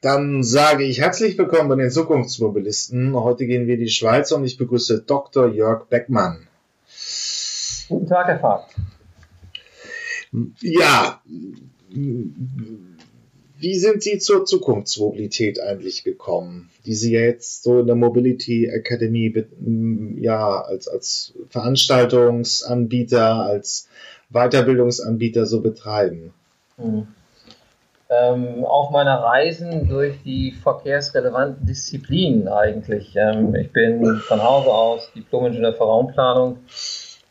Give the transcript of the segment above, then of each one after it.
Dann sage ich herzlich willkommen bei den Zukunftsmobilisten. Heute gehen wir in die Schweiz und ich begrüße Dr. Jörg Beckmann. Guten Tag, Herr Fahrt. Ja, wie sind Sie zur Zukunftsmobilität eigentlich gekommen, die Sie jetzt so in der Mobility Academy ja als, als Veranstaltungsanbieter, als Weiterbildungsanbieter so betreiben? Hm. Ähm, auf meiner Reisen durch die verkehrsrelevanten Disziplinen eigentlich. Ähm, ich bin von Hause aus Diplom-Ingenieur für Raumplanung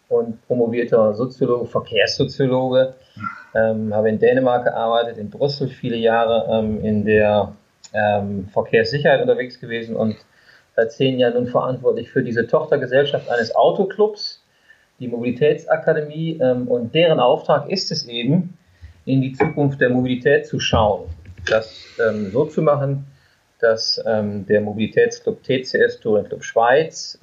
und promovierter Soziologe, Verkehrssoziologe ähm, habe in Dänemark gearbeitet, in Brüssel viele Jahre ähm, in der ähm, Verkehrssicherheit unterwegs gewesen und seit zehn Jahren nun verantwortlich für diese Tochtergesellschaft eines Autoclubs, die Mobilitätsakademie. Ähm, und deren Auftrag ist es eben, in die Zukunft der Mobilität zu schauen. Das ähm, so zu machen, dass ähm, der Mobilitätsclub TCS Touring Club Schweiz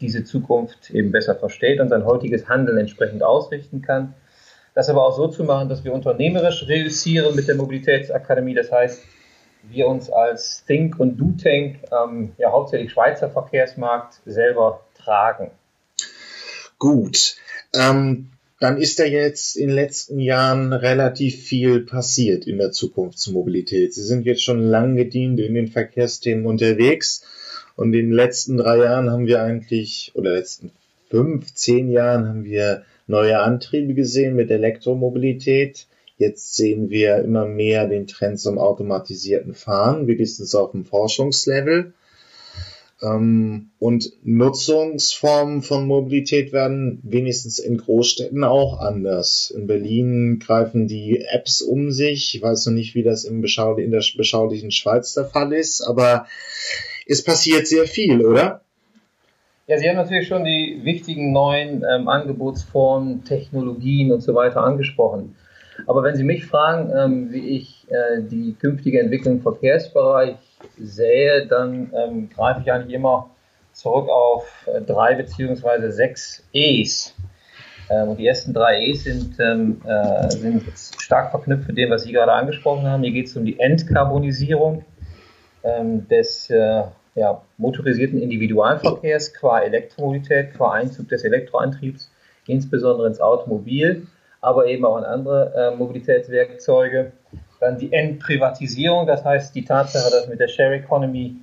diese Zukunft eben besser versteht und sein heutiges Handeln entsprechend ausrichten kann das aber auch so zu machen, dass wir unternehmerisch reüssieren mit der Mobilitätsakademie. Das heißt, wir uns als Think und Do Tank ähm, ja hauptsächlich Schweizer Verkehrsmarkt selber tragen. Gut. Ähm, dann ist da jetzt in den letzten Jahren relativ viel passiert in der Zukunftsmobilität. Sie sind jetzt schon lang gedient in den Verkehrsthemen unterwegs. Und in den letzten drei Jahren haben wir eigentlich, oder letzten fünf, zehn Jahren haben wir neue Antriebe gesehen mit Elektromobilität. Jetzt sehen wir immer mehr den Trend zum automatisierten Fahren, wenigstens auf dem Forschungslevel. Ähm, und Nutzungsformen von Mobilität werden wenigstens in Großstädten auch anders. In Berlin greifen die Apps um sich. Ich weiß noch nicht, wie das in der beschaulichen Schweiz der Fall ist, aber es passiert sehr viel, oder? Ja, Sie haben natürlich schon die wichtigen neuen ähm, Angebotsformen, Technologien und so weiter angesprochen. Aber wenn Sie mich fragen, ähm, wie ich äh, die künftige Entwicklung im Verkehrsbereich sehe, dann ähm, greife ich eigentlich immer zurück auf äh, drei beziehungsweise sechs E's. Ähm, und die ersten drei E's sind, ähm, äh, sind stark verknüpft mit dem, was Sie gerade angesprochen haben. Hier geht es um die Entkarbonisierung ähm, des äh, ja, motorisierten Individualverkehrs qua Elektromobilität, qua Einzug des Elektroantriebs, insbesondere ins Automobil, aber eben auch in andere äh, Mobilitätswerkzeuge. Dann die Entprivatisierung, das heißt die Tatsache, dass mit der Share Economy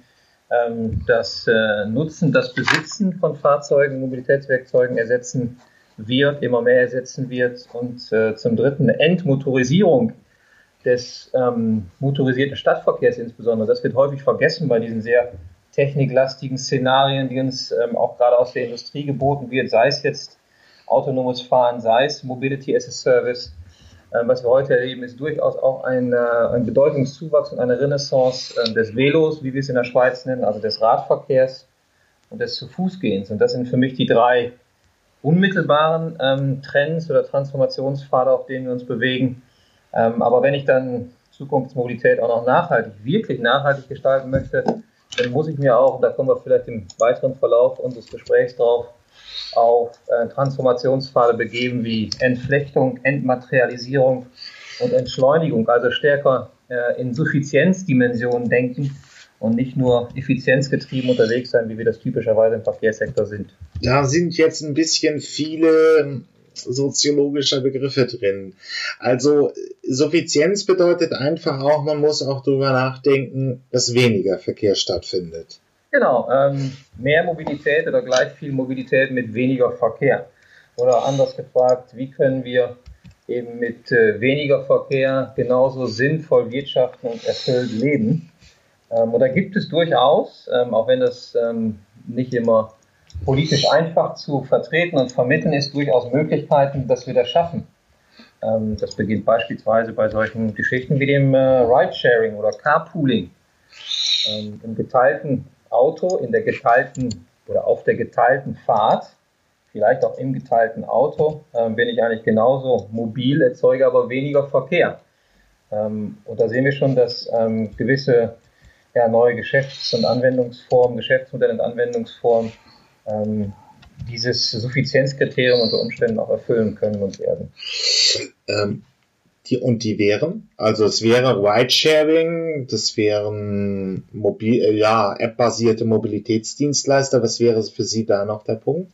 ähm, das äh, Nutzen, das Besitzen von Fahrzeugen, Mobilitätswerkzeugen ersetzen wird, immer mehr ersetzen wird. Und äh, zum Dritten eine Entmotorisierung des ähm, motorisierten Stadtverkehrs insbesondere. Das wird häufig vergessen bei diesen sehr techniklastigen Szenarien, die uns ähm, auch gerade aus der Industrie geboten wird, sei es jetzt autonomes Fahren, sei es Mobility as a Service. Ähm, was wir heute erleben, ist durchaus auch ein, äh, ein Bedeutungszuwachs und eine Renaissance äh, des Velos, wie wir es in der Schweiz nennen, also des Radverkehrs und des zu Fußgehens. Und das sind für mich die drei unmittelbaren ähm, Trends oder Transformationspfade, auf denen wir uns bewegen. Ähm, aber wenn ich dann Zukunftsmobilität auch noch nachhaltig, wirklich nachhaltig gestalten möchte, dann muss ich mir auch, da kommen wir vielleicht im weiteren Verlauf unseres Gesprächs drauf, auf äh, Transformationspfade begeben wie Entflechtung, Entmaterialisierung und Entschleunigung, also stärker äh, in Suffizienzdimensionen denken und nicht nur effizienzgetrieben unterwegs sein, wie wir das typischerweise im Verkehrssektor sind. Da sind jetzt ein bisschen viele soziologischer Begriffe drin. Also Suffizienz bedeutet einfach auch, man muss auch darüber nachdenken, dass weniger Verkehr stattfindet. Genau, ähm, mehr Mobilität oder gleich viel Mobilität mit weniger Verkehr. Oder anders gefragt, wie können wir eben mit äh, weniger Verkehr genauso sinnvoll wirtschaften und erfüllt leben? Ähm, und da gibt es durchaus, ähm, auch wenn das ähm, nicht immer politisch einfach zu vertreten und vermitteln ist, durchaus Möglichkeiten, dass wir das schaffen. Ähm, das beginnt beispielsweise bei solchen Geschichten wie dem äh, Ridesharing oder Carpooling. Ähm, Im geteilten Auto, in der geteilten oder auf der geteilten Fahrt, vielleicht auch im geteilten Auto, ähm, bin ich eigentlich genauso mobil, erzeuge aber weniger Verkehr. und da sehen wir schon, dass gewisse ja, neue Geschäfts- und Anwendungsformen, Geschäftsmodelle und Anwendungsformen ähm, dieses Suffizienzkriterium unter Umständen auch erfüllen können und werden. Ähm, Die, und die wären? Also es wäre Ridesharing, das wären mobil, äh, ja, App-basierte Mobilitätsdienstleister. Was wäre für Sie da noch der Punkt?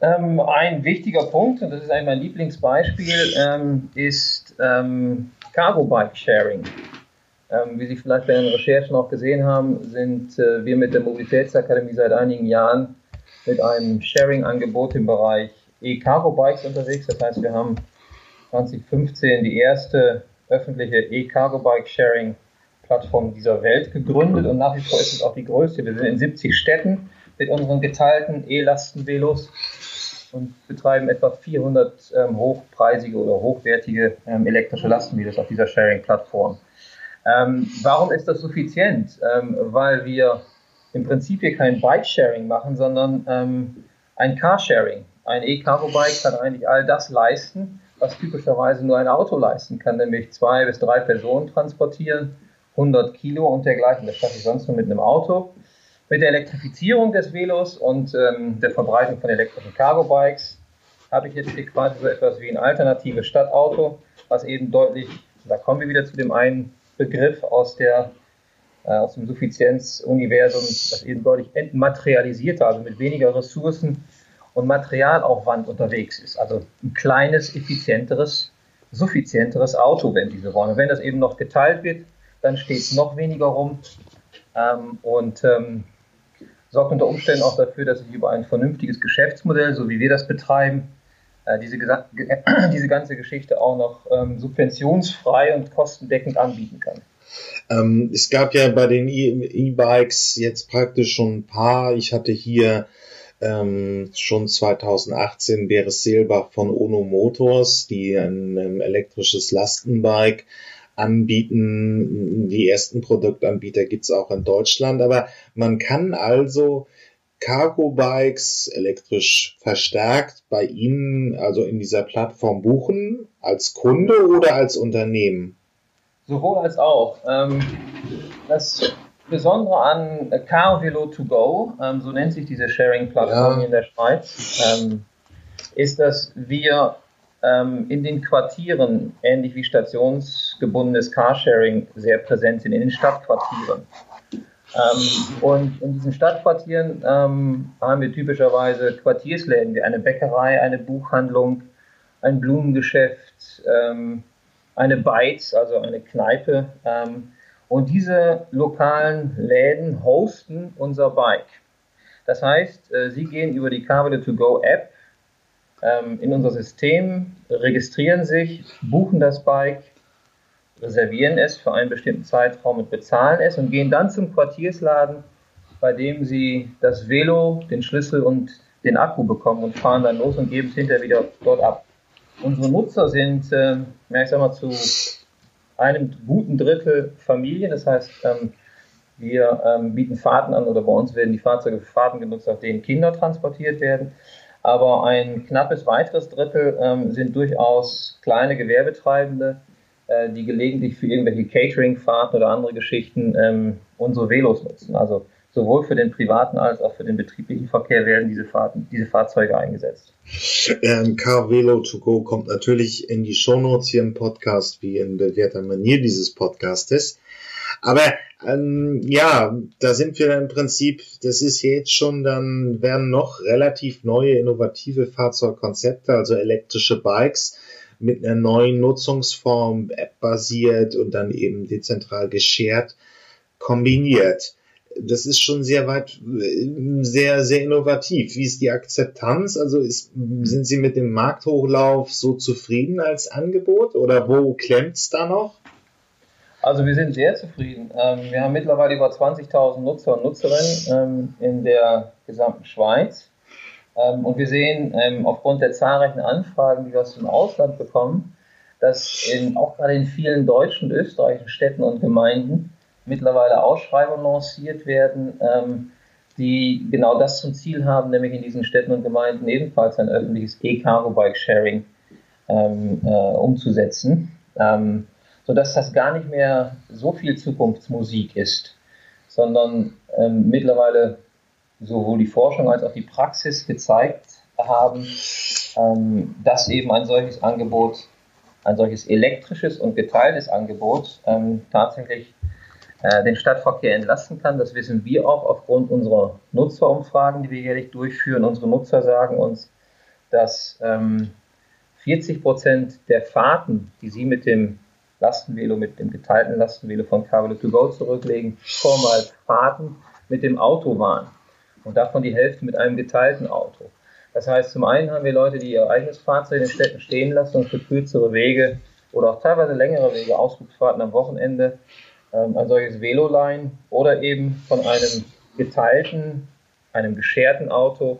Ähm, ein wichtiger Punkt, und das ist eigentlich mein Lieblingsbeispiel, ähm, ist ähm, Cargo Bike Sharing. Ähm, wie Sie vielleicht bei den Recherchen auch gesehen haben, sind äh, wir mit der Mobilitätsakademie seit einigen Jahren mit einem Sharing-Angebot im Bereich E-Cargo Bikes unterwegs. Das heißt, wir haben 2015 die erste öffentliche E-Cargo Bike Sharing Plattform dieser Welt gegründet und nach wie vor ist es auch die größte. Wir sind in 70 Städten mit unseren geteilten E-Lastenvelos und betreiben etwa 400 ähm, hochpreisige oder hochwertige ähm, elektrische Lastenvelos auf dieser Sharing-Plattform. Ähm, warum ist das suffizient? Ähm, weil wir im Prinzip hier kein Bike-Sharing machen, sondern ähm, ein Carsharing. Ein E-Cargo-Bike kann eigentlich all das leisten, was typischerweise nur ein Auto leisten kann, nämlich zwei bis drei Personen transportieren, 100 Kilo und dergleichen. Das schaffe ich sonst nur mit einem Auto. Mit der Elektrifizierung des Velos und ähm, der Verbreitung von elektrischen Cargo-Bikes habe ich jetzt hier quasi so etwas wie ein alternatives Stadtauto, was eben deutlich, da kommen wir wieder zu dem einen Begriff aus der äh, aus dem Suffizienzuniversum, das eben deutlich entmaterialisierter, also mit weniger Ressourcen und Materialaufwand unterwegs ist. Also ein kleines, effizienteres, suffizienteres Auto, wenn diese wollen. Und wenn das eben noch geteilt wird, dann steht noch weniger rum ähm, und ähm, sorgt unter Umständen auch dafür, dass ich über ein vernünftiges Geschäftsmodell, so wie wir das betreiben, äh, diese, diese ganze Geschichte auch noch ähm, subventionsfrei und kostendeckend anbieten kann. Ähm, es gab ja bei den E-Bikes jetzt praktisch schon ein paar. Ich hatte hier ähm, schon 2018 Beres Seelbach von Ono Motors, die ein, ein elektrisches Lastenbike anbieten. Die ersten Produktanbieter gibt's auch in Deutschland, aber man kann also Cargo Bikes elektrisch verstärkt bei Ihnen, also in dieser Plattform buchen, als Kunde oder als Unternehmen? Sowohl als auch. Ähm, das Besondere an Car Velo to Go, ähm, so nennt sich diese Sharing-Plattform ja. in der Schweiz, ähm, ist, dass wir ähm, in den Quartieren, ähnlich wie stationsgebundenes Carsharing, sehr präsent sind, in den Stadtquartieren. Ähm, und in diesen Stadtquartieren ähm, haben wir typischerweise Quartiersläden wie eine Bäckerei, eine Buchhandlung, ein Blumengeschäft, ähm, eine Bites, also eine Kneipe. Und diese lokalen Läden hosten unser Bike. Das heißt, äh, sie gehen über die Kabel to Go App ähm, in unser System, registrieren sich, buchen das Bike, reservieren es für einen bestimmten Zeitraum und bezahlen es und gehen dann zum Quartiersladen, bei dem sie das Velo, den Schlüssel und den Akku bekommen und fahren dann los und geben es hinterher wieder dort ab. Unsere Nutzer sind, äh, ich sag mal, zu einem guten Drittel Familien. Das heißt, ähm, wir ähm, bieten Fahrten an oder bei uns werden die Fahrzeuge für Fahrten genutzt, auf denen Kinder transportiert werden. Aber ein knappes weiteres Drittel ähm, sind durchaus kleine Gewerbetreibende, äh, die gelegentlich für irgendwelche Catering-Fahrten oder andere Geschichten unsere Velos nutzen. Also sowohl für den privaten als auch für den betrieblichen Verkehr werden diese, Fahrten, diese Fahrzeuge eingesetzt. Ähm, Car Velo to Go kommt natürlich in die Shownotes hier im Podcast, wie in bewährter Manier dieses Podcastes. Aber ähm, ja, da sind wir im Prinzip, das ist jetzt schon, dann werden noch relativ neue, innovative Fahrzeugkonzepte, also elektrische Bikes mit einer neuen Nutzungsform, App-basiert und dann eben dezentral geshared kombiniert das ist schon sehr weit, sehr, sehr innovativ. Wie ist die Akzeptanz? Also ist, sind Sie mit dem Markthochlauf so zufrieden als Angebot oder wo klemmt es da noch? Also wir sind sehr zufrieden. Ähm, wir haben mittlerweile über 20.000 Nutzer und Nutzerinnen ähm, in der gesamten Schweiz. Ähm, und wir sehen aufgrund der zahlreichen Anfragen, die wir aus dem Ausland bekommen, dass in, auch gerade in vielen deutschen und österreichischen Städten und Gemeinden mittlerweile Ausschreibungen lanciert werden, ähm, die genau das zum Ziel haben, nämlich in diesen Städten und Gemeinden ebenfalls ein öffentliches E-Cargo-Bike-Sharing ähm, äh, umzusetzen, ähm, sodass das gar nicht mehr so viel Zukunftsmusik ist, sondern ähm, mittlerweile sowohl die Forschung als auch die Praxis gezeigt haben, ähm, dass eben ein solches Angebot ein solches elektrisches und geteiltes Angebot ähm, tatsächlich den Stadtverkehr entlasten kann. Das wissen wir auch aufgrund unserer Nutzerumfragen, die wir jährlich durchführen. Unsere Nutzer sagen uns, dass ähm, 40 Prozent der Fahrten, die sie mit dem Lastenvelo, mit dem geteilten Lastenvelo von Cabrio to Go zurücklegen, vormals Fahrten mit dem Auto waren. Und davon die Hälfte mit einem geteilten Auto. Das heißt, zum einen haben wir Leute, die ihr eigenes Fahrzeug in den Städten stehen lassen und für kürzere Wege oder auch teilweise längere Wege, Ausflugsfahrten am Wochenende, ähm, ein solches Velo leihen oder eben von einem geteilten, einem gescherten Auto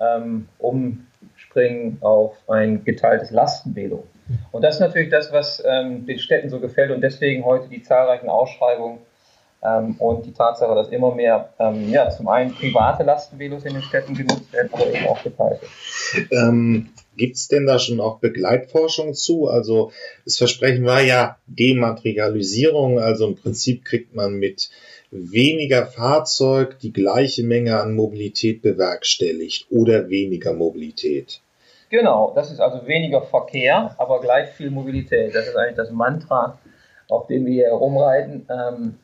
ähm, umspringen auf ein geteiltes Lastenvelo. Und das ist natürlich das, was ähm, den Städten so gefällt und deswegen heute die zahlreichen Ausschreibungen ähm, und die Tatsache, dass immer mehr ähm, ja, zum einen private Lastenvelos in den Städten genutzt werden, aber eben auch geteilte. Gibt es denn da schon auch Begleitforschung zu? Also das Versprechen war ja Dematerialisierung, also im Prinzip kriegt man mit weniger Fahrzeug die gleiche Menge an Mobilität bewerkstelligt oder weniger Mobilität. Genau, das ist also weniger Verkehr, aber gleich viel Mobilität. Das ist eigentlich das Mantra, auf dem wir hier herumreiten. Ähm,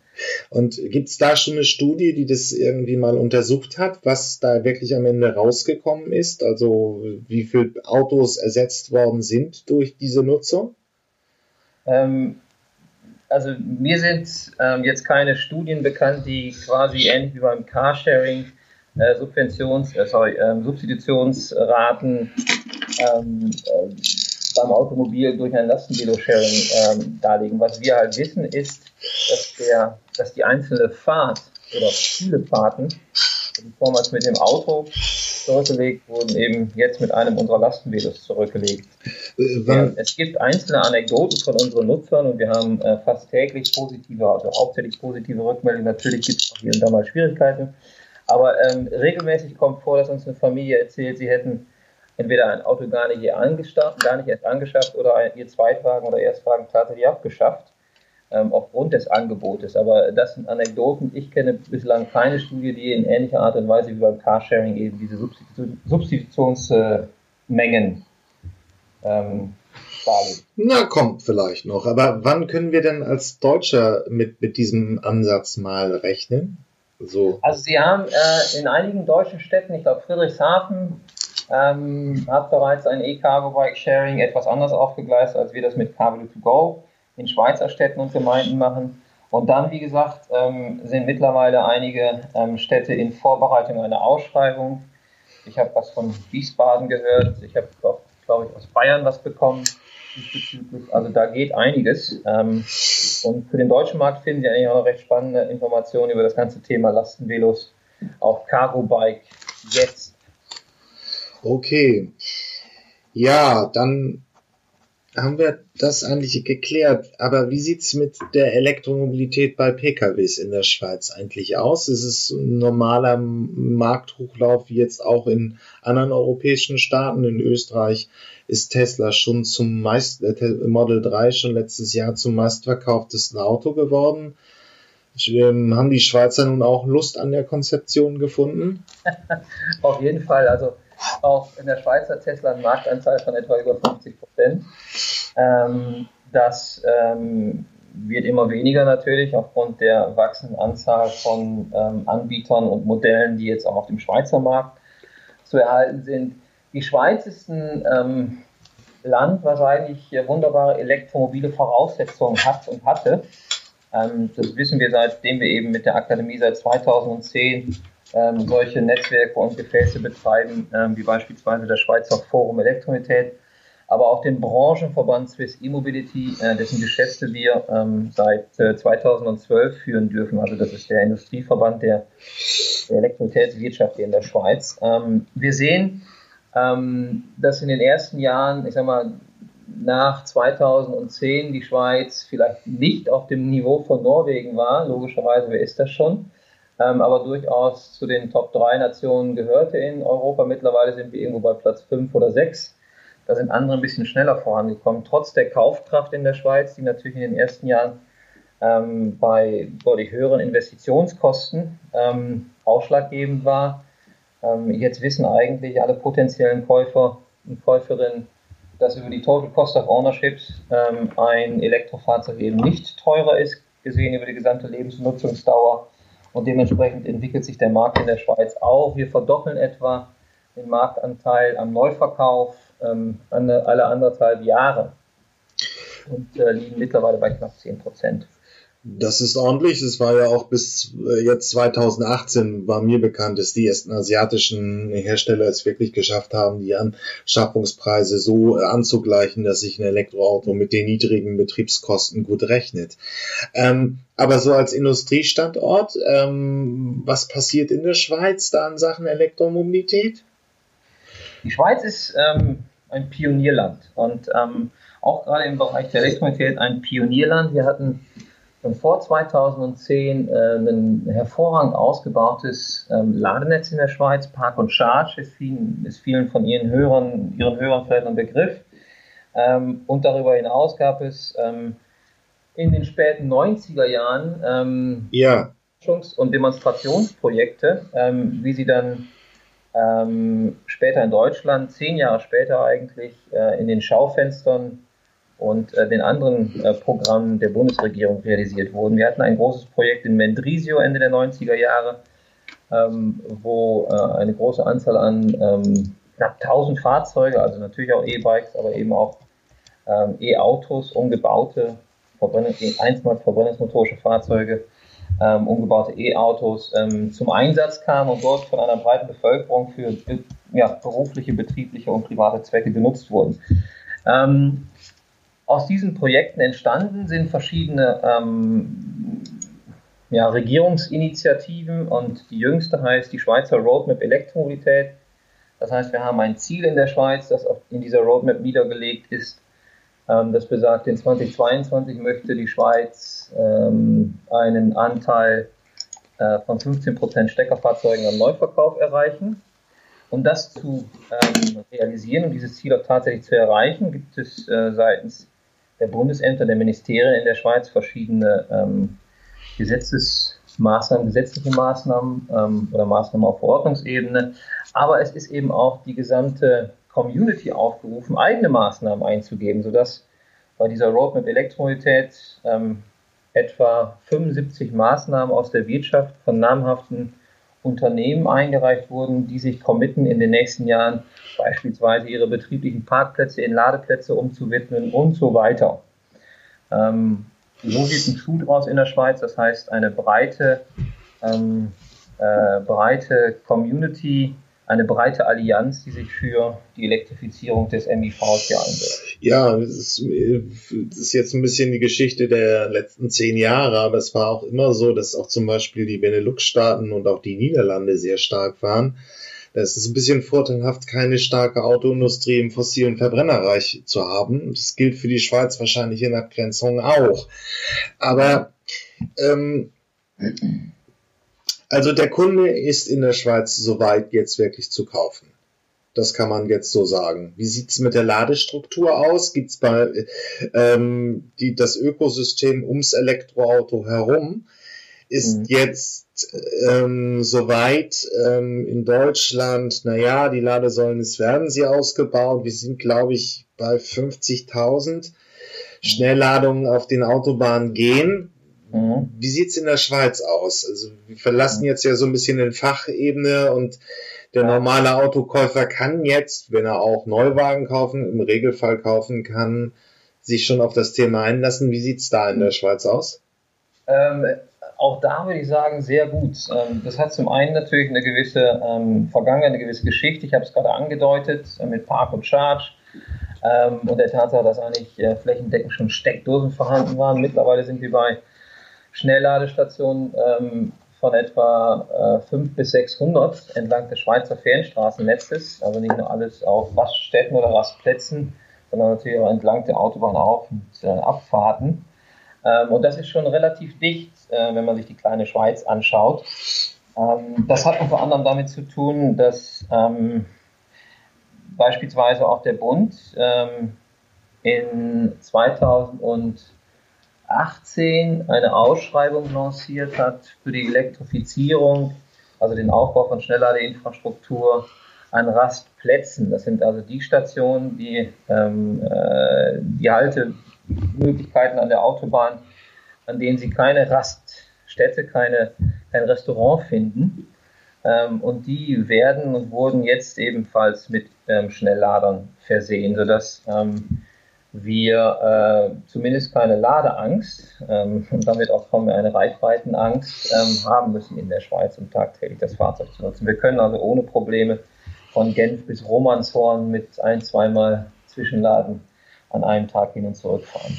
und gibt es da schon eine Studie, die das irgendwie mal untersucht hat, was da wirklich am Ende rausgekommen ist? Also wie viele Autos ersetzt worden sind durch diese Nutzung? Ähm, also mir sind ähm, jetzt keine Studien bekannt, die quasi ähnlich wie beim Carsharing äh, Subventions, äh, sorry, äh, Substitutionsraten ähm, äh, beim Automobil durch ein Lastenvelo-Sharing ähm, darlegen. Was wir halt wissen ist, dass, der, dass die einzelne Fahrt oder viele Fahrten, die vormals mit dem Auto zurückgelegt wurden, eben jetzt mit einem unserer Lastenvelos zurückgelegt. Äh, es gibt einzelne Anekdoten von unseren Nutzern und wir haben äh, fast täglich positive, also hauptsächlich positive Rückmeldungen. Natürlich gibt es auch hier und da mal Schwierigkeiten, aber ähm, regelmäßig kommt vor, dass uns eine Familie erzählt, sie hätten entweder ein Auto gar nicht, gar nicht erst angeschafft oder ein, ihr Zweitwagen oder Erstwagen tatsächlich abgeschafft, ähm, aufgrund des Angebotes. Aber das sind Anekdoten. Ich kenne bislang keine Studie, die in ähnlicher Art und Weise wie beim Carsharing eben diese Substitu Substitutionsmengen ähm, darlegt. Na, kommt vielleicht noch. Aber wann können wir denn als Deutscher mit, mit diesem Ansatz mal rechnen? So. Also Sie haben äh, in einigen deutschen Städten, ich glaube Friedrichshafen, ähm, hat bereits ein E-Cargo Bike Sharing etwas anders aufgegleist, als wir das mit Cabrio to Go in Schweizer Städten und Gemeinden machen. Und dann, wie gesagt, ähm, sind mittlerweile einige ähm, Städte in Vorbereitung einer Ausschreibung. Ich habe was von Wiesbaden gehört, ich habe, glaube ich, aus Bayern was bekommen. Also da geht einiges. Ähm, und für den deutschen Markt finden Sie eigentlich auch noch recht spannende Informationen über das ganze Thema Lastenvelos auf Cargo Bike jetzt Okay. Ja, dann haben wir das eigentlich geklärt. Aber wie sieht's mit der Elektromobilität bei PKWs in der Schweiz eigentlich aus? Ist es ein normaler Markthochlauf wie jetzt auch in anderen europäischen Staaten? In Österreich ist Tesla schon zum meist, äh, Model 3 schon letztes Jahr zum meistverkauftesten Auto geworden. Ähm, haben die Schweizer nun auch Lust an der Konzeption gefunden? Auf jeden Fall. Also auch in der Schweiz hat Tesla einen Marktanteil von etwa über 50 Prozent. Ähm, das ähm, wird immer weniger natürlich aufgrund der wachsenden Anzahl von ähm, Anbietern und Modellen, die jetzt auch auf dem Schweizer Markt zu erhalten sind. Die Schweiz ist ein ähm, Land, was eigentlich wunderbare elektromobile Voraussetzungen hat und hatte. Ähm, das wissen wir seitdem wir eben mit der Akademie seit 2010 ähm, solche Netzwerke und Gefäße betreiben, ähm, wie beispielsweise das Schweizer Forum Elektromobilität, aber auch den Branchenverband Swiss E-Mobility, äh, dessen Geschäfte wir ähm, seit äh, 2012 führen dürfen. Also das ist der Industrieverband der, der Elektromobilitätswirtschaft hier in der Schweiz. Ähm, wir sehen, ähm, dass in den ersten Jahren, ich sag mal, nach 2010 die Schweiz vielleicht nicht auf dem Niveau von Norwegen war. Logischerweise, wer ist das schon? Ähm, aber durchaus zu den Top 3 Nationen gehörte in Europa. Mittlerweile sind wir irgendwo bei Platz 5 oder 6. Da sind andere ein bisschen schneller vorangekommen. Trotz der Kaufkraft in der Schweiz, die natürlich in den ersten Jahren ähm, bei deutlich höheren Investitionskosten ähm, ausschlaggebend war. Ähm, jetzt wissen eigentlich alle potenziellen Käufer und Käuferinnen, dass über die Total Cost of Ownership ähm, ein Elektrofahrzeug eben nicht teurer ist, gesehen über die gesamte Lebensnutzungsdauer. Und dementsprechend entwickelt sich der Markt in der Schweiz auch. Wir verdoppeln etwa den Marktanteil am Neuverkauf ähm, alle anderthalb Jahre und äh, liegen mittlerweile bei knapp 10 Prozent. Das ist ordentlich. Es war ja auch bis äh, jetzt 2018 war mir bekannt, dass die ersten asiatischen Hersteller es wirklich geschafft haben, die Anschaffungspreise so äh, anzugleichen, dass sich ein Elektroauto mit den niedrigen Betriebskosten gut rechnet. Ähm, aber so als Industriestandort, ähm, was passiert in der Schweiz da in Sachen Elektromobilität? Die Schweiz ist ähm, ein Pionierland und ähm, auch gerade im Bereich der Elektromobilität ein Pionierland. Wir hatten schon vor 2010 äh, ein hervorragend ausgebautes ähm, Ladenetz in der Schweiz. Park und Charge ist vielen, ist vielen von Ihren Hörern, Ihren Hörern vielleicht ein Begriff. Ähm, und darüber hinaus gab es ähm, in den späten 90er Jahren ähm, ja. und Demonstrationsprojekte, ähm, wie sie dann ähm, später in Deutschland, zehn Jahre später eigentlich, äh, in den Schaufenstern und äh, den anderen äh, Programmen der Bundesregierung realisiert wurden. Wir hatten ein großes Projekt in Mendrisio Ende der 90er Jahre, ähm, wo äh, eine große Anzahl an ähm, knapp 1000 Fahrzeuge, also natürlich auch E-Bikes, aber eben auch ähm, E-Autos, umgebaute, einstmals verbrennungsmotorische Fahrzeuge, ähm, umgebaute E-Autos ähm, zum Einsatz kamen und dort von einer breiten Bevölkerung für ja, berufliche, betriebliche und private Zwecke genutzt wurden. Ähm, aus diesen Projekten entstanden sind verschiedene ähm, ja, Regierungsinitiativen und die jüngste heißt die Schweizer Roadmap Elektromobilität. Das heißt, wir haben ein Ziel in der Schweiz, das in dieser Roadmap niedergelegt ist. Ähm, das besagt, in 2022 möchte die Schweiz ähm, einen Anteil äh, von 15% Steckerfahrzeugen am Neuverkauf erreichen. Um das zu ähm, realisieren und dieses Ziel auch tatsächlich zu erreichen, gibt es äh, seitens der Bundesämter, der Ministerien in der Schweiz verschiedene ähm, Gesetzesmaßnahmen, gesetzliche Maßnahmen ähm, oder Maßnahmen auf Verordnungsebene. Aber es ist eben auch die gesamte Community aufgerufen, eigene Maßnahmen einzugeben, sodass bei dieser Roadmap Elektromobilität ähm, etwa 75 Maßnahmen aus der Wirtschaft von namhaften Unternehmen eingereicht wurden, die sich committen, in den nächsten Jahren beispielsweise ihre betrieblichen Parkplätze in Ladeplätze umzuwidmen und so weiter. Ähm, so sieht ein Schuh draus in der Schweiz, das heißt eine breite, ähm, äh, breite Community, eine breite Allianz, die sich für die Elektrifizierung des MIVs hier einsetzt. Ja, das ist, das ist, jetzt ein bisschen die Geschichte der letzten zehn Jahre, aber es war auch immer so, dass auch zum Beispiel die Benelux-Staaten und auch die Niederlande sehr stark waren. Es ist ein bisschen vorteilhaft, keine starke Autoindustrie im fossilen Verbrennerreich zu haben. Das gilt für die Schweiz wahrscheinlich in Abgrenzung auch. Aber ähm, also der Kunde ist in der Schweiz soweit jetzt wirklich zu kaufen. Das kann man jetzt so sagen. Wie sieht's mit der Ladestruktur aus? Gibt's bei ähm, die, das Ökosystem ums Elektroauto herum? Ist mhm. jetzt ähm, soweit ähm, in Deutschland, naja, die Ladesäulen, es werden sie ausgebaut. Wir sind, glaube ich, bei 50.000 Schnellladungen auf den Autobahnen gehen. Mhm. Wie sieht's in der Schweiz aus? Also wir verlassen mhm. jetzt ja so ein bisschen den Fachebene und der normale Autokäufer kann jetzt, wenn er auch Neuwagen kaufen, im Regelfall kaufen kann, sich schon auf das Thema einlassen. Wie sieht's da in der Schweiz aus? Ähm, auch da würde ich sagen, sehr gut. Ähm, das hat zum einen natürlich eine gewisse ähm, Vergangenheit, eine gewisse Geschichte. Ich habe es gerade angedeutet äh, mit Park und Charge ähm, und der Tatsache, dass eigentlich äh, flächendeckend schon Steckdosen vorhanden waren. Mittlerweile sind wir bei Schnellladestationen ähm, von etwa äh, 5 bis 600 entlang des Schweizer Fernstraßennetzes. Also nicht nur alles auf Raststätten oder Rastplätzen, sondern natürlich auch entlang der Autobahn auf- und äh, Abfahrten. Ähm, und das ist schon relativ dicht, äh, wenn man sich die kleine Schweiz anschaut. Ähm, das hat unter anderem damit zu tun, dass ähm, beispielsweise auch der Bund ähm, in 2000 und 2018 eine Ausschreibung lanciert hat für die Elektrifizierung, also den Aufbau von Schnellladeinfrastruktur an Rastplätzen. Das sind also die Stationen, die ähm, äh, die Haltemöglichkeiten an der Autobahn, an denen Sie keine Raststätte, keine, kein Restaurant finden. Ähm, und die werden und wurden jetzt ebenfalls mit ähm, Schnellladern versehen, sodass ähm, wir äh, zumindest keine Ladeangst ähm, und damit auch kaum mehr eine Reichweitenangst ähm, haben müssen in der Schweiz, um tagtäglich das Fahrzeug zu nutzen. Wir können also ohne Probleme von Genf bis Romanshorn mit ein, zweimal Zwischenladen an einem Tag hin und zurück fahren.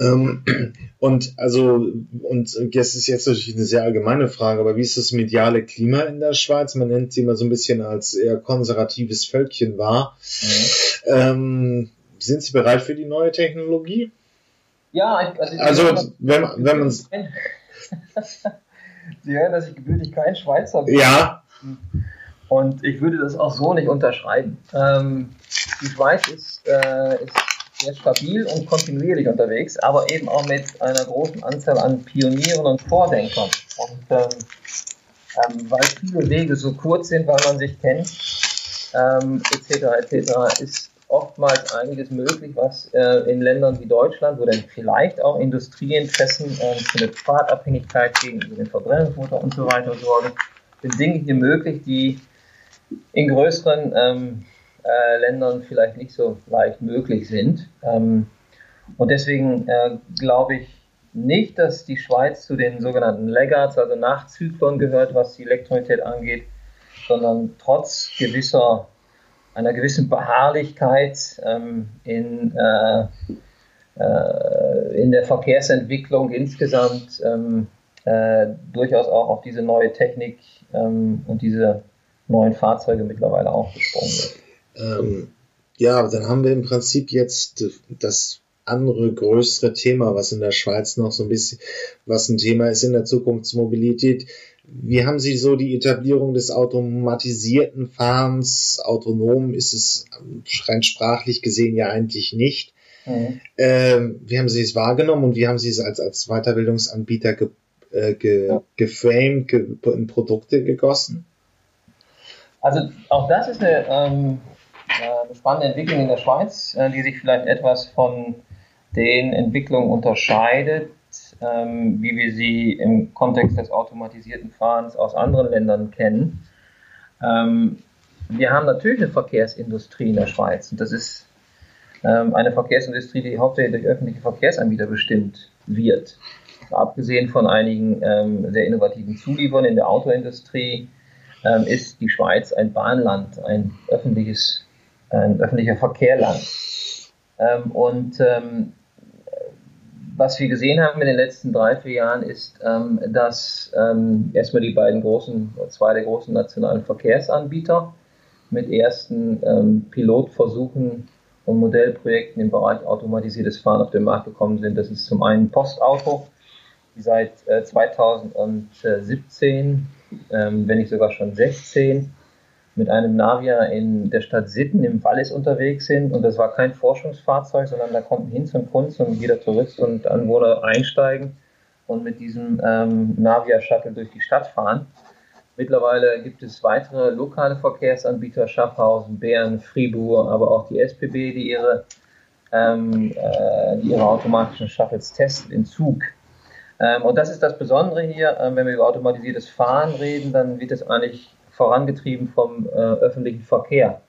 Ähm, und also, und das ist jetzt natürlich eine sehr allgemeine Frage, aber wie ist das mediale Klima in der Schweiz? Man nennt sie immer so ein bisschen als eher konservatives Völkchen wahr. Mhm. Ähm, sind Sie bereit für die neue Technologie? Ja, also, also wenn, wenn man Sie hören, dass ich gebürtig kein Schweizer bin. Ja. Und ich würde das auch so nicht unterschreiben. Ähm, die Schweiz ist, äh, ist sehr stabil und kontinuierlich unterwegs, aber eben auch mit einer großen Anzahl an Pionieren und Vordenkern. Und ähm, ähm, weil viele Wege so kurz sind, weil man sich kennt, ähm, etc., etc., ist oftmals einiges möglich, was äh, in Ländern wie Deutschland, wo dann vielleicht auch Industrieinteressen äh, für eine Fahrtabhängigkeit gegenüber den Verbrennungsmotor und so weiter sorgen, sind Dinge hier möglich, die in größeren ähm, äh, Ländern vielleicht nicht so leicht möglich sind. Ähm, und deswegen äh, glaube ich nicht, dass die Schweiz zu den sogenannten Laggards, also Nachzüglern gehört, was die Elektromobilität angeht, sondern trotz gewisser einer gewissen Beharrlichkeit ähm, in, äh, äh, in der Verkehrsentwicklung insgesamt ähm, äh, durchaus auch auf diese neue Technik ähm, und diese neuen Fahrzeuge mittlerweile aufgesprungen ist. Ähm, ja, dann haben wir im Prinzip jetzt das andere größere Thema, was in der Schweiz noch so ein bisschen, was ein Thema ist in der Zukunftsmobilität. Wie haben Sie so die Etablierung des automatisierten Fahrens? Autonom ist es rein sprachlich gesehen ja eigentlich nicht. Mhm. Ähm, wie haben Sie es wahrgenommen und wie haben Sie es als, als Weiterbildungsanbieter ge, äh, ge, ja. geframed, ge, in Produkte gegossen? Also auch das ist eine, ähm, äh, eine spannende Entwicklung in der Schweiz, äh, die sich vielleicht etwas von den Entwicklungen unterscheidet, ähm, wie wir sie im Kontext des automatisierten Fahrens aus anderen Ländern kennen. Ähm, wir haben natürlich eine Verkehrsindustrie in der Schweiz und das ist ähm, eine Verkehrsindustrie, die hauptsächlich durch öffentliche Verkehrsanbieter bestimmt wird. Abgesehen von einigen ähm, sehr innovativen Zulieferern in der Autoindustrie ähm, ist die Schweiz ein Bahnland, ein öffentliches, ein öffentlicher Verkehrland. Ähm, und was wir gesehen haben in den letzten drei, vier Jahren ist, ähm, dass ähm, erstmal die beiden großen, zwei der großen nationalen Verkehrsanbieter mit ersten ähm, Pilotversuchen und Modellprojekten im Bereich automatisiertes Fahren auf den Markt gekommen sind. Das ist zum einen Postauto, die seit äh, 2017, ähm, wenn nicht sogar schon 16, mit einem Navia in der Stadt Sitten im Wallis unterwegs sind und das war kein Forschungsfahrzeug, sondern da konnten hin zum Kunst und jeder Tourist und Anwohner einsteigen und mit diesem ähm, Navia-Shuttle durch die Stadt fahren. Mittlerweile gibt es weitere lokale Verkehrsanbieter, Schaffhausen, Bern, Fribourg, aber auch die SPB, die ihre, ähm, äh, die ihre automatischen Shuttles testet in Zug. Ähm, und das ist das Besondere hier, ähm, wenn wir über automatisiertes Fahren reden, dann wird es eigentlich vorangetrieben vom äh, öffentlichen Verkehr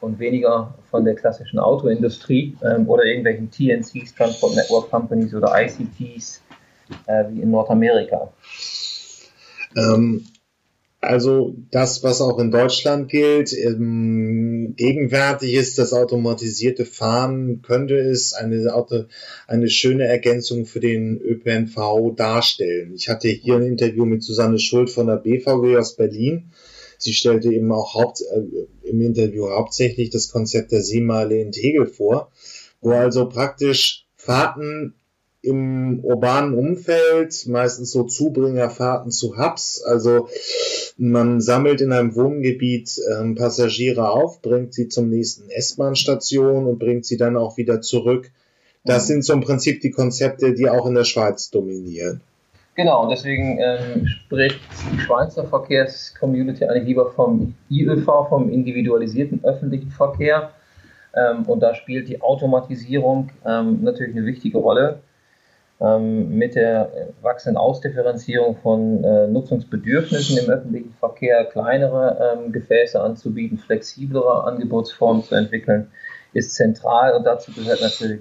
und weniger von der klassischen Autoindustrie ähm, oder irgendwelchen TNCs, Transport Network Companies oder ICTs äh, wie in Nordamerika. Ähm, also das, was auch in Deutschland gilt, ähm, gegenwärtig ist das automatisierte Fahren, könnte es eine, Auto, eine schöne Ergänzung für den ÖPNV darstellen. Ich hatte hier ein Interview mit Susanne Schuld von der BVG aus Berlin Sie stellte eben auch haupt, äh, im Interview hauptsächlich das Konzept der Seemeile in Tegel vor, wo also praktisch Fahrten im urbanen Umfeld, meistens so Zubringerfahrten zu Hubs, also man sammelt in einem Wohngebiet ähm, Passagiere auf, bringt sie zum nächsten S-Bahn-Station und bringt sie dann auch wieder zurück. Das mhm. sind so im Prinzip die Konzepte, die auch in der Schweiz dominieren. Genau, deswegen ähm, spricht die Schweizer Verkehrscommunity eigentlich lieber vom IÖV, vom individualisierten öffentlichen Verkehr. Ähm, und da spielt die Automatisierung ähm, natürlich eine wichtige Rolle. Ähm, mit der wachsenden Ausdifferenzierung von äh, Nutzungsbedürfnissen im öffentlichen Verkehr kleinere ähm, Gefäße anzubieten, flexiblere Angebotsformen zu entwickeln, ist zentral und dazu gehört natürlich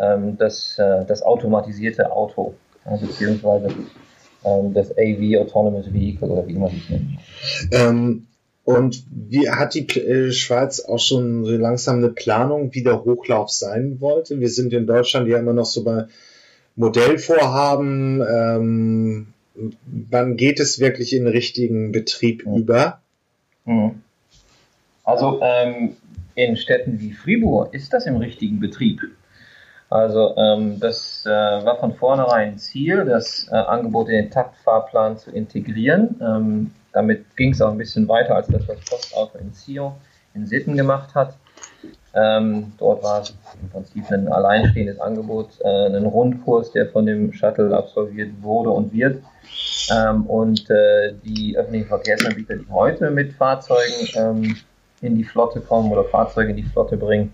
ähm, das, äh, das automatisierte Auto beziehungsweise ähm, das AV Autonomous Vehicle oder wie man es nennt. Ähm, und wie hat die äh, Schweiz auch schon so langsam eine Planung, wie der Hochlauf sein wollte? Wir sind in Deutschland ja immer noch so bei Modellvorhaben. Ähm, wann geht es wirklich in richtigen Betrieb mhm. über? Mhm. Also ähm, in Städten wie Fribourg ist das im richtigen Betrieb. Also ähm, das äh, war von vornherein Ziel, das äh, Angebot in den Taktfahrplan zu integrieren. Ähm, damit ging es auch ein bisschen weiter als das, was Postauto in Zio in Sitten gemacht hat. Ähm, dort war es im Prinzip ein alleinstehendes Angebot, äh, ein Rundkurs, der von dem Shuttle absolviert wurde und wird. Ähm, und äh, die öffentlichen Verkehrsanbieter, die heute mit Fahrzeugen ähm, in die Flotte kommen oder Fahrzeuge in die Flotte bringen,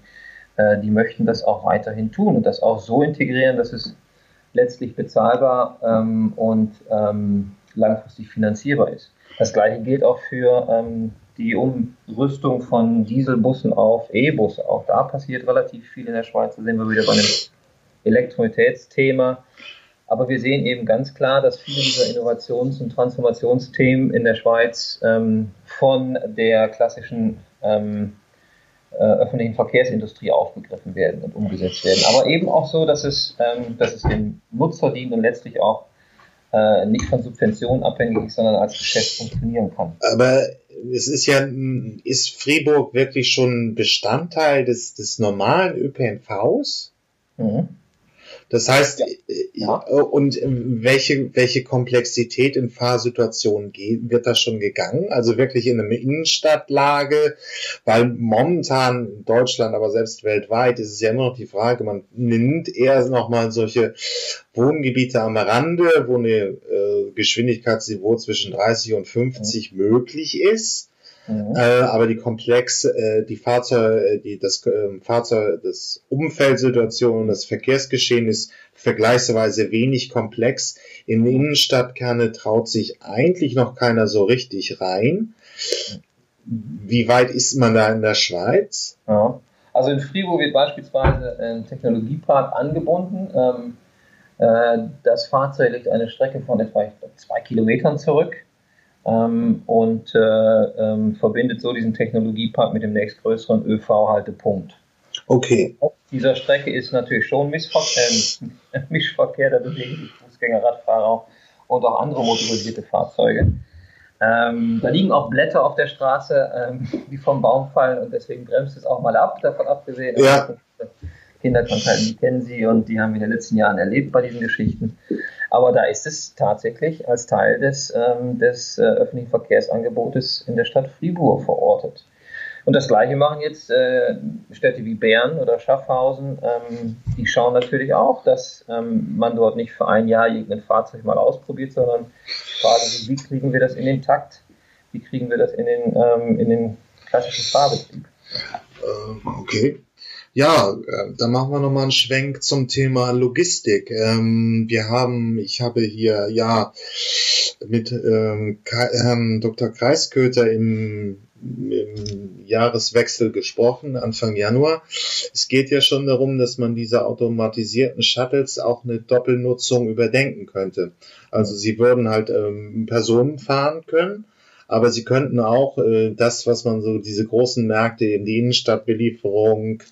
äh, die möchten das auch weiterhin tun und das auch so integrieren, dass es letztlich bezahlbar ähm, und ähm, langfristig finanzierbar ist. Das gleiche gilt auch für ähm, die Umrüstung von Dieselbussen auf E-Busse. Auch da passiert relativ viel in der Schweiz. Da sind wir wieder bei einem Elektromobilitätsthema. Aber wir sehen eben ganz klar, dass viele dieser Innovations- und Transformationsthemen in der Schweiz ähm, von der klassischen ähm, äh, öffentlichen Verkehrsindustrie aufgegriffen werden und umgesetzt werden. Aber eben auch so, dass es, ähm, dass es dem Nutzer dient und letztlich auch äh, nicht von Subventionen abhängig ist, sondern als Geschäft funktionieren kann. Aber es ist ja, ist Fribourg wirklich schon Bestandteil des, des normalen ÖPNVs? Mhm. Das heißt, ja. Äh, und welche, welche Komplexität in Fahrsituationen geht, wird da schon gegangen? Also wirklich in einer Innenstadtlage, weil momentan in Deutschland, aber selbst weltweit ist es ja immer noch die Frage, man nimmt eher nochmal solche Wohngebiete am Rande, wo eine äh, Geschwindigkeitsniveau zwischen 30 und 50 mhm. möglich ist Mhm. Äh, aber die komplex, äh, die Fahrzeug, äh, die, das äh, Fahrzeug, das Umfeldsituation, das Verkehrsgeschehen ist vergleichsweise wenig komplex. In Innenstadtkerne traut sich eigentlich noch keiner so richtig rein. Wie weit ist man da in der Schweiz? Ja. Also in Fribourg wird beispielsweise ein Technologiepark angebunden. Ähm, äh, das Fahrzeug legt eine Strecke von etwa zwei Kilometern zurück ähm, und äh, ähm, verbindet so diesen Technologiepark mit dem nächstgrößeren ÖV-Haltepunkt. Okay. Auf dieser Strecke ist natürlich schon Missverkehr, äh, Mischverkehr, da bewegen sich Fußgänger, Radfahrer und auch andere motorisierte Fahrzeuge. Ähm, da liegen auch Blätter auf der Straße, ähm, die vom Baum fallen und deswegen bremst es auch mal ab, davon abgesehen. Ja. Kinderkrankheiten, die kennen Sie und die haben wir in den letzten Jahren erlebt bei diesen Geschichten. Aber da ist es tatsächlich als Teil des, ähm, des äh, öffentlichen Verkehrsangebotes in der Stadt Fribourg verortet. Und das Gleiche machen jetzt äh, Städte wie Bern oder Schaffhausen. Ähm, die schauen natürlich auch, dass ähm, man dort nicht für ein Jahr irgendein Fahrzeug mal ausprobiert, sondern fragen wie kriegen wir das in den Takt? Wie kriegen wir das in den, ähm, in den klassischen Fahrbetrieb? Ähm, okay. Ja, äh, dann machen wir nochmal einen Schwenk zum Thema Logistik. Ähm, wir haben, ich habe hier ja mit ähm, Herrn Dr. Kreisköter im, im Jahreswechsel gesprochen, Anfang Januar. Es geht ja schon darum, dass man diese automatisierten Shuttles auch eine Doppelnutzung überdenken könnte. Also sie würden halt ähm, Personen fahren können aber sie könnten auch äh, das, was man so, diese großen Märkte, eben die Innenstadtbelieferung,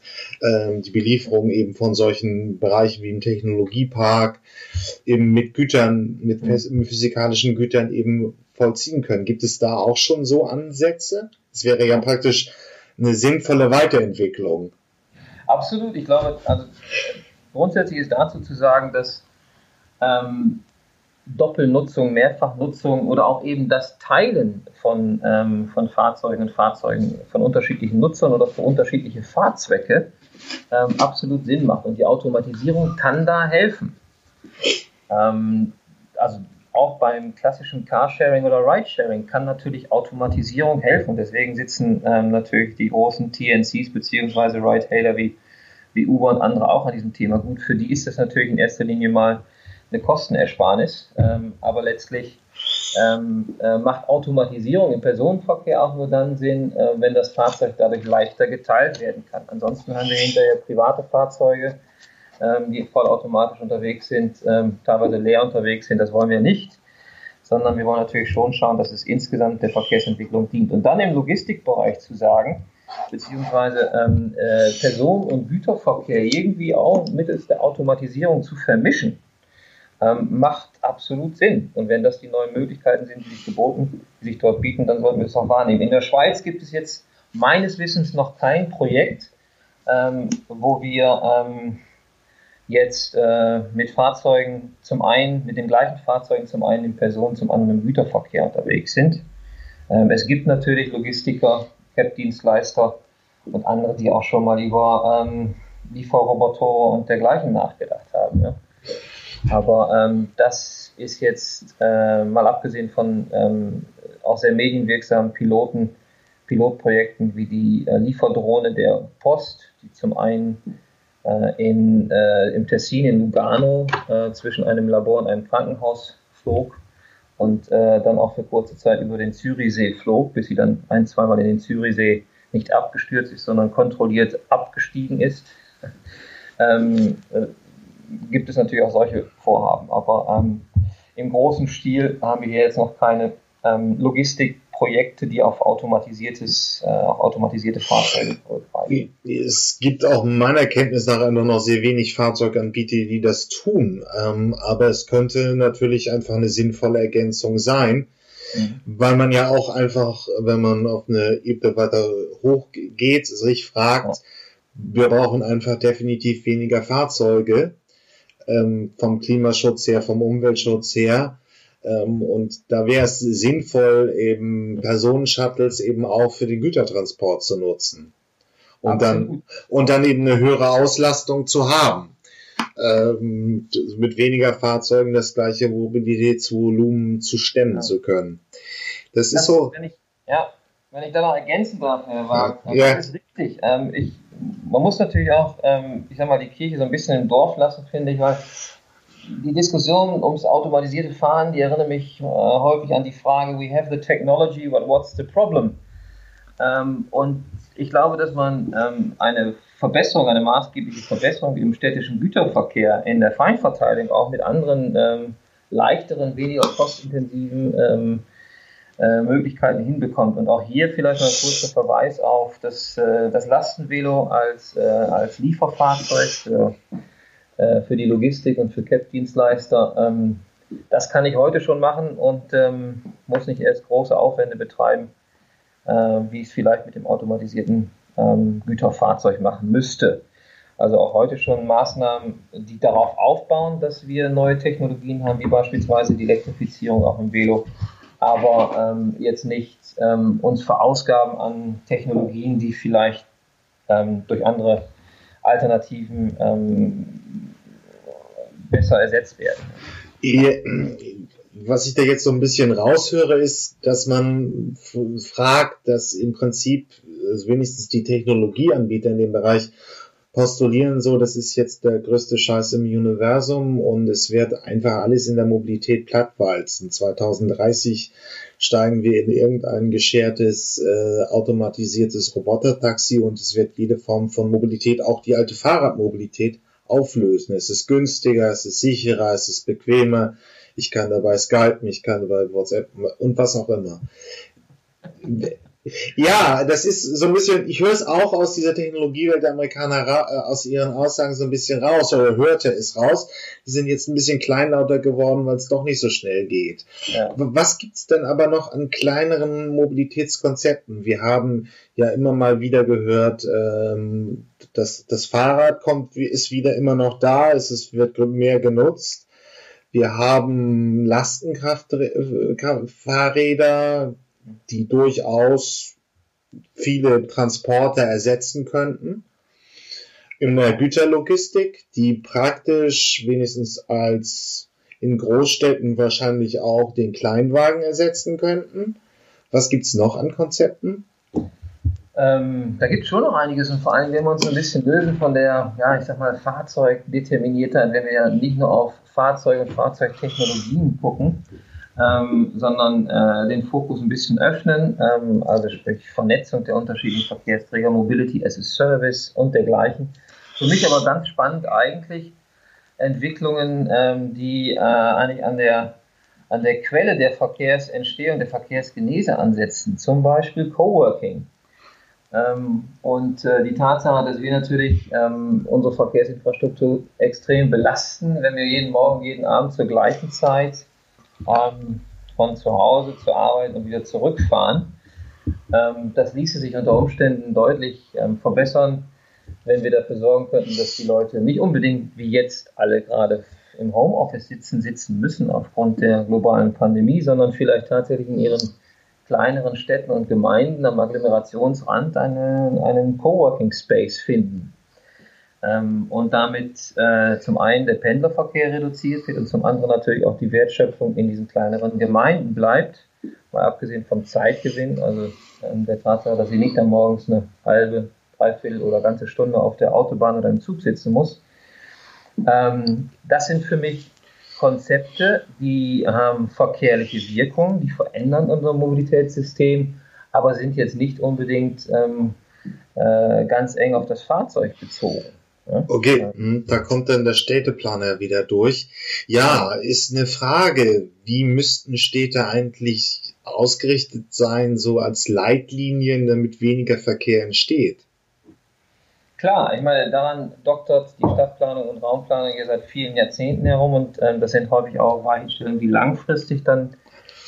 äh, die Belieferung eben von solchen Bereichen wie im Technologiepark, eben mit Gütern, mit, mit physikalischen Gütern eben vollziehen können. Gibt es da auch schon so Ansätze? Es wäre ja praktisch eine sinnvolle Weiterentwicklung. Absolut. Ich glaube, also grundsätzlich ist dazu zu sagen, dass ähm, Doppelnutzung, Mehrfachnutzung oder auch eben das Teilen von, ähm, von Fahrzeugen und Fahrzeugen von unterschiedlichen Nutzern oder für unterschiedliche Fahrzwecke ähm, absolut Sinn macht. Und die Automatisierung kann da helfen. Ähm, also auch beim klassischen Carsharing oder Ridesharing kann natürlich Automatisierung helfen. Deswegen sitzen ähm, natürlich die großen TNCs bzw. Ridehailer wie, wie Uber und andere auch an diesem Thema. Gut, für die ist das natürlich in erster Linie mal eine Kostenersparnis, ähm, aber letztlich ähm, äh, macht Automatisierung im Personenverkehr auch nur dann Sinn, äh, wenn das Fahrzeug dadurch leichter geteilt werden kann. Ansonsten haben wir hinterher private Fahrzeuge, ähm, die vollautomatisch unterwegs sind, ähm, teilweise leer unterwegs sind. Das wollen wir nicht, sondern wir wollen natürlich schon schauen, dass es insgesamt der Verkehrsentwicklung dient. Und dann im Logistikbereich zu sagen, beziehungsweise ähm, äh, Personen- und Güterverkehr irgendwie auch mittels der Automatisierung zu vermischen, ähm, macht absolut Sinn. Und wenn das die neuen Möglichkeiten sind, die sich geboten, die sich dort bieten, dann sollten wir es auch wahrnehmen. In der Schweiz gibt es jetzt meines Wissens noch kein Projekt, ähm, wo wir ähm, jetzt äh, mit Fahrzeugen zum einen, mit den gleichen Fahrzeugen zum einen im Personen, zum anderen im Güterverkehr unterwegs sind. Ähm, es gibt natürlich Logistiker, CAP-Dienstleister und andere, die auch schon mal über ähm, Lieferroboter und dergleichen nachgedacht haben. Ja. Aber ähm, das ist jetzt äh, mal abgesehen von ähm, auch sehr medienwirksamen Piloten, Pilotprojekten wie die äh, Lieferdrohne der Post, die zum einen äh, in, äh, im Tessin in Lugano äh, zwischen einem Labor und einem Krankenhaus flog und äh, dann auch für kurze Zeit über den Zürichsee flog, bis sie dann ein, zweimal in den Zürichsee nicht abgestürzt ist, sondern kontrolliert abgestiegen ist. ähm, äh, gibt es natürlich auch solche Vorhaben. Aber ähm, im großen Stil haben wir hier jetzt noch keine ähm, Logistikprojekte, die auf automatisiertes, äh, auf automatisierte Fahrzeuge zurückgreifen. Es gibt auch meiner Kenntnis nach nur noch sehr wenig Fahrzeuganbieter, die das tun. Ähm, aber es könnte natürlich einfach eine sinnvolle Ergänzung sein. Mhm. Weil man ja auch einfach, wenn man auf eine Ebene weiter hochgeht, sich fragt, ja. wir brauchen einfach definitiv weniger Fahrzeuge ähm, vom Klimaschutz her, vom Umweltschutz her. Ähm, und da wäre es sinnvoll, eben Personenshuttles eben auch für den Gütertransport zu nutzen. Und dann, und dann eben eine höhere Auslastung zu haben. Ähm, mit weniger Fahrzeugen das gleiche Mobilitätsvolumen zu stemmen ja. zu können. Das, das ist so. Wenn ich, ja, wenn ich da noch ergänzen darf, Herr Wagen, ja. das ist richtig. Ähm, ich, man muss natürlich auch, ähm, ich sag mal, die Kirche so ein bisschen im Dorf lassen, finde ich, weil die Diskussion ums automatisierte Fahren, die erinnert mich äh, häufig an die Frage, we have the technology, but what's the problem? Ähm, und ich glaube, dass man ähm, eine Verbesserung, eine maßgebliche Verbesserung im städtischen Güterverkehr in der Feinverteilung auch mit anderen ähm, leichteren, weniger kostintensiven ähm, äh, Möglichkeiten hinbekommt. Und auch hier vielleicht noch ein kurzer Verweis auf das, äh, das Lastenvelo als, äh, als Lieferfahrzeug für, äh, für die Logistik und für CAP-Dienstleister. Ähm, das kann ich heute schon machen und ähm, muss nicht erst große Aufwände betreiben, äh, wie ich es vielleicht mit dem automatisierten ähm, Güterfahrzeug machen müsste. Also auch heute schon Maßnahmen, die darauf aufbauen, dass wir neue Technologien haben, wie beispielsweise die Elektrifizierung auch im Velo aber ähm, jetzt nicht ähm, uns verausgaben an Technologien, die vielleicht ähm, durch andere Alternativen ähm, besser ersetzt werden. Was ich da jetzt so ein bisschen raushöre, ist, dass man fragt, dass im Prinzip also wenigstens die Technologieanbieter in dem Bereich postulieren so, das ist jetzt der größte Scheiß im Universum und es wird einfach alles in der Mobilität plattwalzen. 2030 steigen wir in irgendein geschertes, äh, automatisiertes Robotertaxi und es wird jede Form von Mobilität, auch die alte Fahrradmobilität, auflösen. Es ist günstiger, es ist sicherer, es ist bequemer. Ich kann dabei Skype, ich kann dabei WhatsApp und was auch immer. Ja, das ist so ein bisschen, ich höre es auch aus dieser Technologiewelt der Amerikaner, äh, aus ihren Aussagen so ein bisschen raus, oder hörte es raus. Die sind jetzt ein bisschen kleinlauter geworden, weil es doch nicht so schnell geht. Ja. Was gibt's denn aber noch an kleineren Mobilitätskonzepten? Wir haben ja immer mal wieder gehört, ähm, dass das Fahrrad kommt, ist wieder immer noch da, es ist, wird mehr genutzt. Wir haben Lastenkraftfahrräder, die durchaus viele Transporter ersetzen könnten. In der Güterlogistik, die praktisch wenigstens als in Großstädten wahrscheinlich auch den Kleinwagen ersetzen könnten. Was gibt es noch an Konzepten? Ähm, da gibt es schon noch einiges und vor allem, wenn wir uns ein bisschen lösen von der, ja, ich sag mal, Fahrzeugdeterminiertheit, wenn wir ja nicht nur auf Fahrzeug und Fahrzeugtechnologien gucken, ähm, sondern äh, den Fokus ein bisschen öffnen, ähm, also sprich Vernetzung der unterschiedlichen Verkehrsträger, Mobility as a Service und dergleichen. Für mich aber ganz spannend eigentlich Entwicklungen, ähm, die äh, eigentlich an der, an der Quelle der Verkehrsentstehung, der Verkehrsgenese ansetzen, zum Beispiel Coworking. Ähm, und äh, die Tatsache, dass wir natürlich ähm, unsere Verkehrsinfrastruktur extrem belasten, wenn wir jeden Morgen, jeden Abend zur gleichen Zeit ähm, von zu Hause zur Arbeit und wieder zurückfahren. Ähm, das ließe sich unter Umständen deutlich ähm, verbessern, wenn wir dafür sorgen könnten, dass die Leute nicht unbedingt wie jetzt alle gerade im Homeoffice sitzen, sitzen müssen aufgrund der globalen Pandemie, sondern vielleicht tatsächlich in ihren kleineren Städten und Gemeinden am Agglomerationsrand eine, einen Coworking Space finden. Ähm, und damit äh, zum einen der Pendlerverkehr reduziert wird und zum anderen natürlich auch die Wertschöpfung in diesen kleineren Gemeinden bleibt, mal abgesehen vom Zeitgewinn, also ähm, der Tatsache, dass sie nicht dann morgens eine halbe, dreiviertel oder ganze Stunde auf der Autobahn oder im Zug sitzen muss. Ähm, das sind für mich Konzepte, die haben verkehrliche Wirkung, die verändern unser Mobilitätssystem, aber sind jetzt nicht unbedingt ähm, äh, ganz eng auf das Fahrzeug bezogen. Ja? Okay, hm, da kommt dann der Städteplaner wieder durch. Ja, ist eine Frage, wie müssten Städte eigentlich ausgerichtet sein, so als Leitlinien, damit weniger Verkehr entsteht? Klar, ich meine, daran doktert die Stadtplanung und Raumplanung ja seit vielen Jahrzehnten herum und ähm, das sind häufig auch Weichenstellungen, die langfristig dann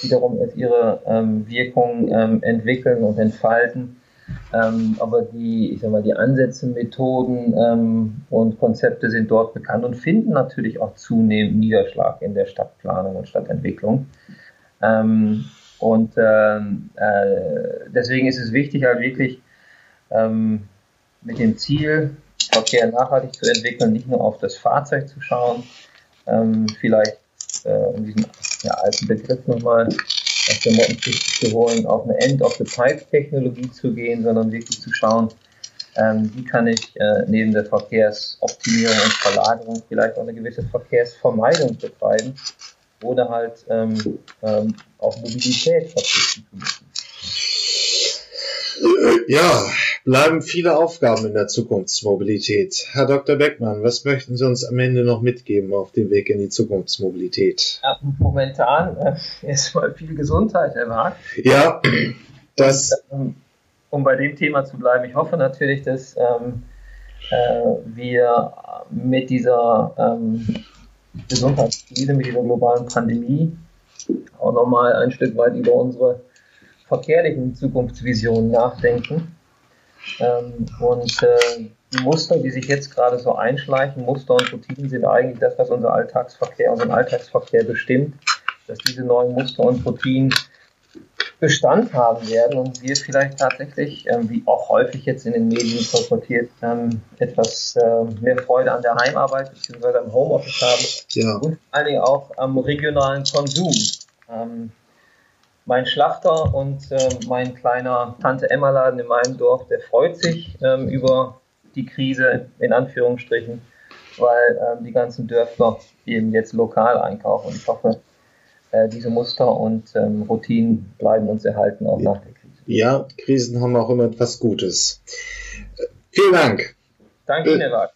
wiederum ihre ähm, Wirkung ähm, entwickeln und entfalten. Ähm, aber die, ich sag mal, die Ansätze, Methoden ähm, und Konzepte sind dort bekannt und finden natürlich auch zunehmend Niederschlag in der Stadtplanung und Stadtentwicklung. Ähm, und äh, äh, deswegen ist es wichtig, halt wirklich ähm, mit dem Ziel, Verkehr nachhaltig zu entwickeln, nicht nur auf das Fahrzeug zu schauen, ähm, vielleicht äh, um diesen ja, alten Begriff nochmal aus der Mottenkiste zu holen, auf eine End-of-the-Pipe-Technologie zu gehen, sondern wirklich zu schauen, ähm, wie kann ich äh, neben der Verkehrsoptimierung und Verlagerung vielleicht auch eine gewisse Verkehrsvermeidung betreiben oder halt ähm, ähm, auf Mobilität verzichten zu müssen. Ja, bleiben viele Aufgaben in der Zukunftsmobilität. Herr Dr. Beckmann, was möchten Sie uns am Ende noch mitgeben auf dem Weg in die Zukunftsmobilität? Ja, momentan äh, erstmal viel Gesundheit, Herr Marc. Ja, das. Und, ähm, um bei dem Thema zu bleiben, ich hoffe natürlich, dass ähm, äh, wir mit dieser ähm, Gesundheitskrise, mit dieser globalen Pandemie auch nochmal ein Stück weit über unsere verkehrlichen Zukunftsvisionen nachdenken. Ähm, und äh, die Muster, die sich jetzt gerade so einschleichen, Muster und Routinen sind eigentlich das, was unser Alltagsverkehr, unseren Alltagsverkehr bestimmt, dass diese neuen Muster und Routinen Bestand haben werden und wir vielleicht tatsächlich, ähm, wie auch häufig jetzt in den Medien kolportiert, ähm, etwas äh, mehr Freude an der Heimarbeit bzw. am Homeoffice haben ja. und vor allen Dingen auch am regionalen Konsum. Ähm, mein Schlachter und äh, mein kleiner Tante-Emma-Laden in meinem Dorf, der freut sich ähm, über die Krise, in Anführungsstrichen, weil ähm, die ganzen Dörfler eben jetzt lokal einkaufen. Und ich hoffe, äh, diese Muster und ähm, Routinen bleiben uns erhalten, auch ja. nach der Krise. Ja, Krisen haben auch immer etwas Gutes. Vielen Dank. Danke Ihnen, Herr.